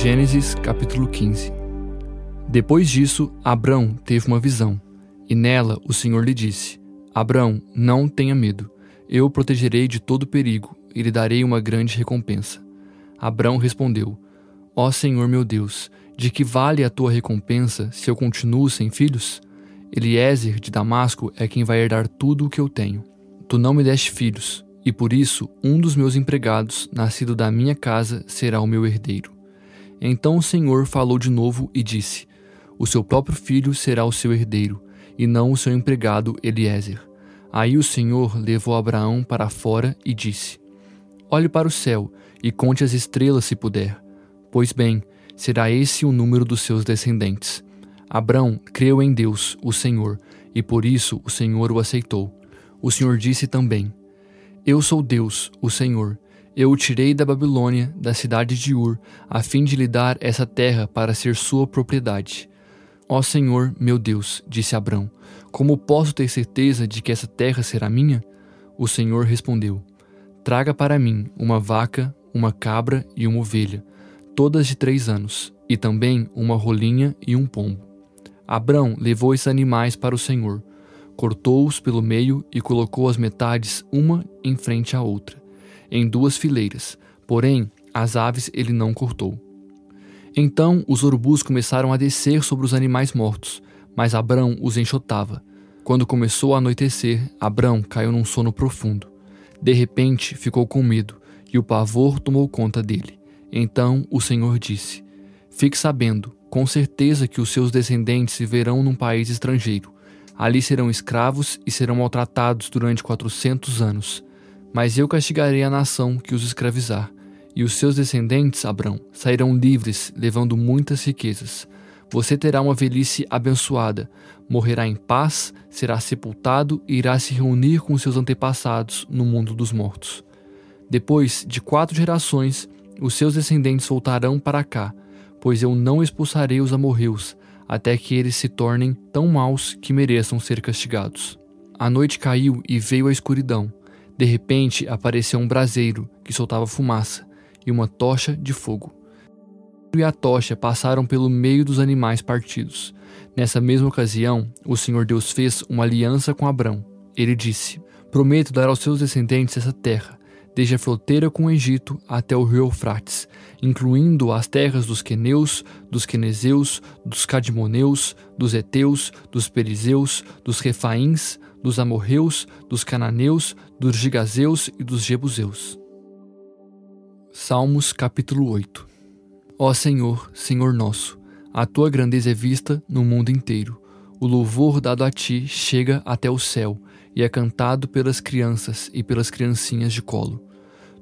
Gênesis capítulo 15 Depois disso, Abrão teve uma visão, e nela o Senhor lhe disse: Abrão, não tenha medo. Eu o protegerei de todo perigo e lhe darei uma grande recompensa. Abrão respondeu: Ó Senhor meu Deus, de que vale a tua recompensa se eu continuo sem filhos? Eliezer de Damasco é quem vai herdar tudo o que eu tenho. Tu não me deste filhos, e por isso um dos meus empregados, nascido da minha casa, será o meu herdeiro. Então o Senhor falou de novo e disse: O seu próprio filho será o seu herdeiro, e não o seu empregado Eliezer. Aí o Senhor levou Abraão para fora e disse: Olhe para o céu e conte as estrelas se puder. Pois bem, será esse o número dos seus descendentes. Abraão creu em Deus, o Senhor, e por isso o Senhor o aceitou. O Senhor disse também: Eu sou Deus, o Senhor eu o tirei da Babilônia, da cidade de Ur, a fim de lhe dar essa terra para ser sua propriedade. Ó Senhor, meu Deus, disse Abrão, como posso ter certeza de que essa terra será minha? O Senhor respondeu: Traga para mim uma vaca, uma cabra e uma ovelha, todas de três anos, e também uma rolinha e um pombo. Abrão levou esses animais para o Senhor, cortou-os pelo meio e colocou as metades uma em frente à outra em duas fileiras, porém as aves ele não cortou. Então os urubus começaram a descer sobre os animais mortos, mas Abrão os enxotava. Quando começou a anoitecer, Abrão caiu num sono profundo. De repente ficou com medo, e o pavor tomou conta dele. Então o Senhor disse: Fique sabendo, com certeza que os seus descendentes viverão num país estrangeiro. Ali serão escravos e serão maltratados durante quatrocentos anos. Mas eu castigarei a nação que os escravizar, e os seus descendentes, Abrão, sairão livres, levando muitas riquezas. Você terá uma velhice abençoada, morrerá em paz, será sepultado e irá se reunir com seus antepassados no mundo dos mortos. Depois de quatro gerações, os seus descendentes voltarão para cá, pois eu não expulsarei os amorreus, até que eles se tornem tão maus que mereçam ser castigados. A noite caiu e veio a escuridão, de repente apareceu um braseiro que soltava fumaça e uma tocha de fogo. E a tocha passaram pelo meio dos animais partidos. Nessa mesma ocasião, o Senhor Deus fez uma aliança com Abrão. Ele disse: Prometo dar aos seus descendentes essa terra, desde a fronteira com o Egito até o rio Eufrates, incluindo as terras dos queneus, dos quenezeus, dos cadimoneus, dos heteus, dos perizeus, dos refaíns, dos amorreus, dos cananeus, dos gigazeus e dos jebuseus. Salmos capítulo 8 Ó Senhor, Senhor nosso, a tua grandeza é vista no mundo inteiro. O louvor dado a ti chega até o céu e é cantado pelas crianças e pelas criancinhas de colo.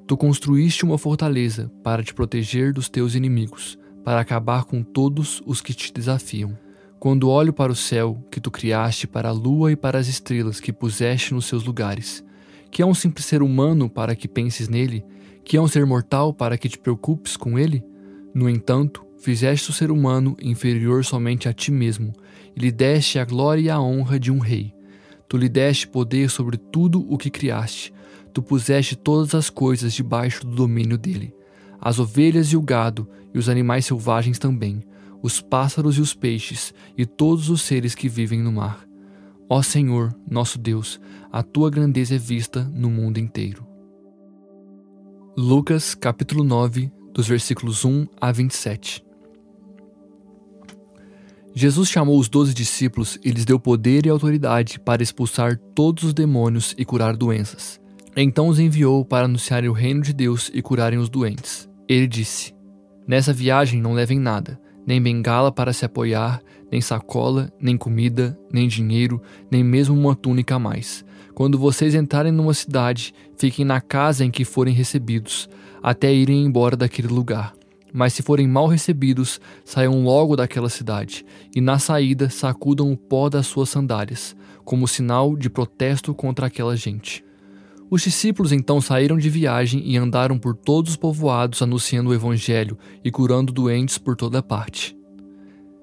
Tu construíste uma fortaleza para te proteger dos teus inimigos, para acabar com todos os que te desafiam. Quando olho para o céu que tu criaste, para a lua e para as estrelas que puseste nos seus lugares, que é um simples ser humano para que penses nele, que é um ser mortal para que te preocupes com ele? No entanto, fizeste o ser humano inferior somente a ti mesmo, e lhe deste a glória e a honra de um rei. Tu lhe deste poder sobre tudo o que criaste, tu puseste todas as coisas debaixo do domínio dele, as ovelhas e o gado, e os animais selvagens também os pássaros e os peixes, e todos os seres que vivem no mar. Ó Senhor, nosso Deus, a tua grandeza é vista no mundo inteiro. Lucas capítulo 9, dos versículos 1 a 27. Jesus chamou os doze discípulos e lhes deu poder e autoridade para expulsar todos os demônios e curar doenças. Então os enviou para anunciarem o reino de Deus e curarem os doentes. Ele disse: Nessa viagem não levem nada nem bengala para se apoiar, nem sacola, nem comida, nem dinheiro, nem mesmo uma túnica a mais. Quando vocês entrarem numa cidade, fiquem na casa em que forem recebidos, até irem embora daquele lugar. Mas se forem mal recebidos, saiam logo daquela cidade, e na saída sacudam o pó das suas sandálias, como sinal de protesto contra aquela gente. Os discípulos então saíram de viagem e andaram por todos os povoados anunciando o evangelho e curando doentes por toda parte.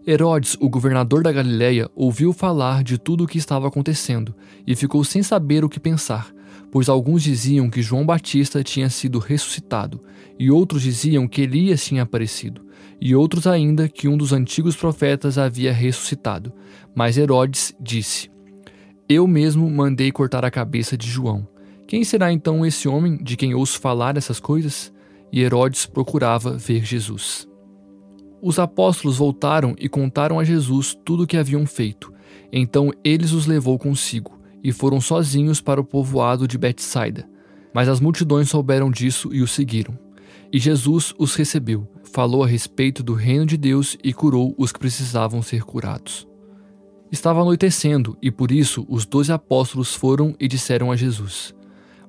Herodes, o governador da Galiléia, ouviu falar de tudo o que estava acontecendo e ficou sem saber o que pensar, pois alguns diziam que João Batista tinha sido ressuscitado, e outros diziam que Elias tinha aparecido, e outros ainda que um dos antigos profetas havia ressuscitado. Mas Herodes disse: Eu mesmo mandei cortar a cabeça de João. Quem será então esse homem de quem ouço falar essas coisas? E Herodes procurava ver Jesus. Os apóstolos voltaram e contaram a Jesus tudo o que haviam feito. Então eles os levou consigo e foram sozinhos para o povoado de Betsaida. Mas as multidões souberam disso e o seguiram. E Jesus os recebeu, falou a respeito do reino de Deus e curou os que precisavam ser curados. Estava anoitecendo e por isso os doze apóstolos foram e disseram a Jesus: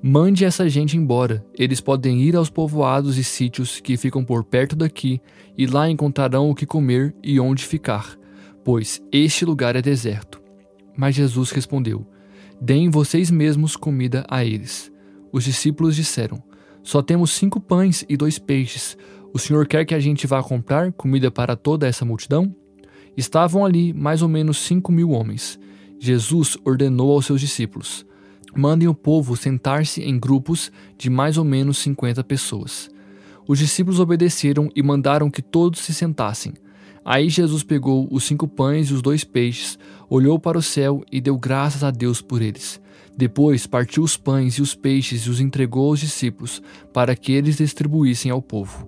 Mande essa gente embora. Eles podem ir aos povoados e sítios que ficam por perto daqui, e lá encontrarão o que comer e onde ficar, pois este lugar é deserto. Mas Jesus respondeu: Deem vocês mesmos comida a eles. Os discípulos disseram: Só temos cinco pães e dois peixes. O senhor quer que a gente vá comprar comida para toda essa multidão? Estavam ali mais ou menos cinco mil homens. Jesus ordenou aos seus discípulos: Mandem o povo sentar-se em grupos de mais ou menos cinquenta pessoas. Os discípulos obedeceram e mandaram que todos se sentassem. Aí Jesus pegou os cinco pães e os dois peixes, olhou para o céu e deu graças a Deus por eles. Depois partiu os pães e os peixes e os entregou aos discípulos, para que eles distribuíssem ao povo.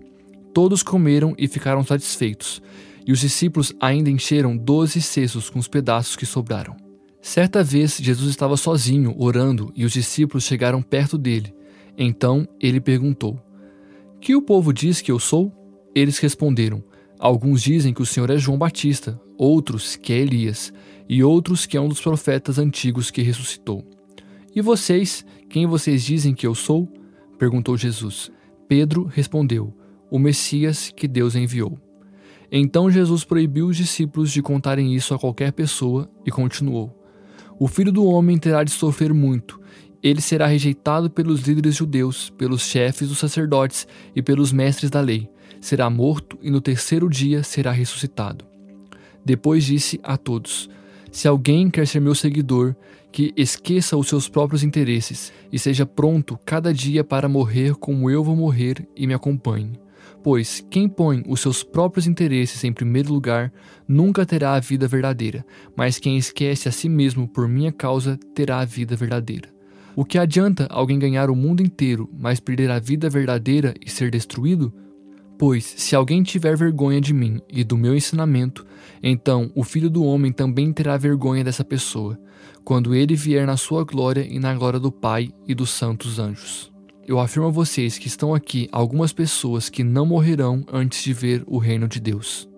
Todos comeram e ficaram satisfeitos, e os discípulos ainda encheram doze cestos com os pedaços que sobraram. Certa vez Jesus estava sozinho, orando, e os discípulos chegaram perto dele. Então ele perguntou: Que o povo diz que eu sou? Eles responderam: Alguns dizem que o Senhor é João Batista, outros que é Elias, e outros que é um dos profetas antigos que ressuscitou. E vocês, quem vocês dizem que eu sou? perguntou Jesus. Pedro respondeu: O Messias que Deus enviou. Então Jesus proibiu os discípulos de contarem isso a qualquer pessoa e continuou: O filho do homem terá de sofrer muito. Ele será rejeitado pelos líderes judeus, pelos chefes dos sacerdotes e pelos mestres da lei será morto e no terceiro dia será ressuscitado. Depois disse a todos: Se alguém quer ser meu seguidor, que esqueça os seus próprios interesses e seja pronto cada dia para morrer como eu vou morrer e me acompanhe. Pois quem põe os seus próprios interesses em primeiro lugar nunca terá a vida verdadeira, mas quem esquece a si mesmo por minha causa terá a vida verdadeira. O que adianta alguém ganhar o mundo inteiro, mas perder a vida verdadeira e ser destruído? Pois, se alguém tiver vergonha de mim e do meu ensinamento, então o filho do homem também terá vergonha dessa pessoa, quando ele vier na sua glória e na glória do Pai e dos santos anjos. Eu afirmo a vocês que estão aqui algumas pessoas que não morrerão antes de ver o reino de Deus.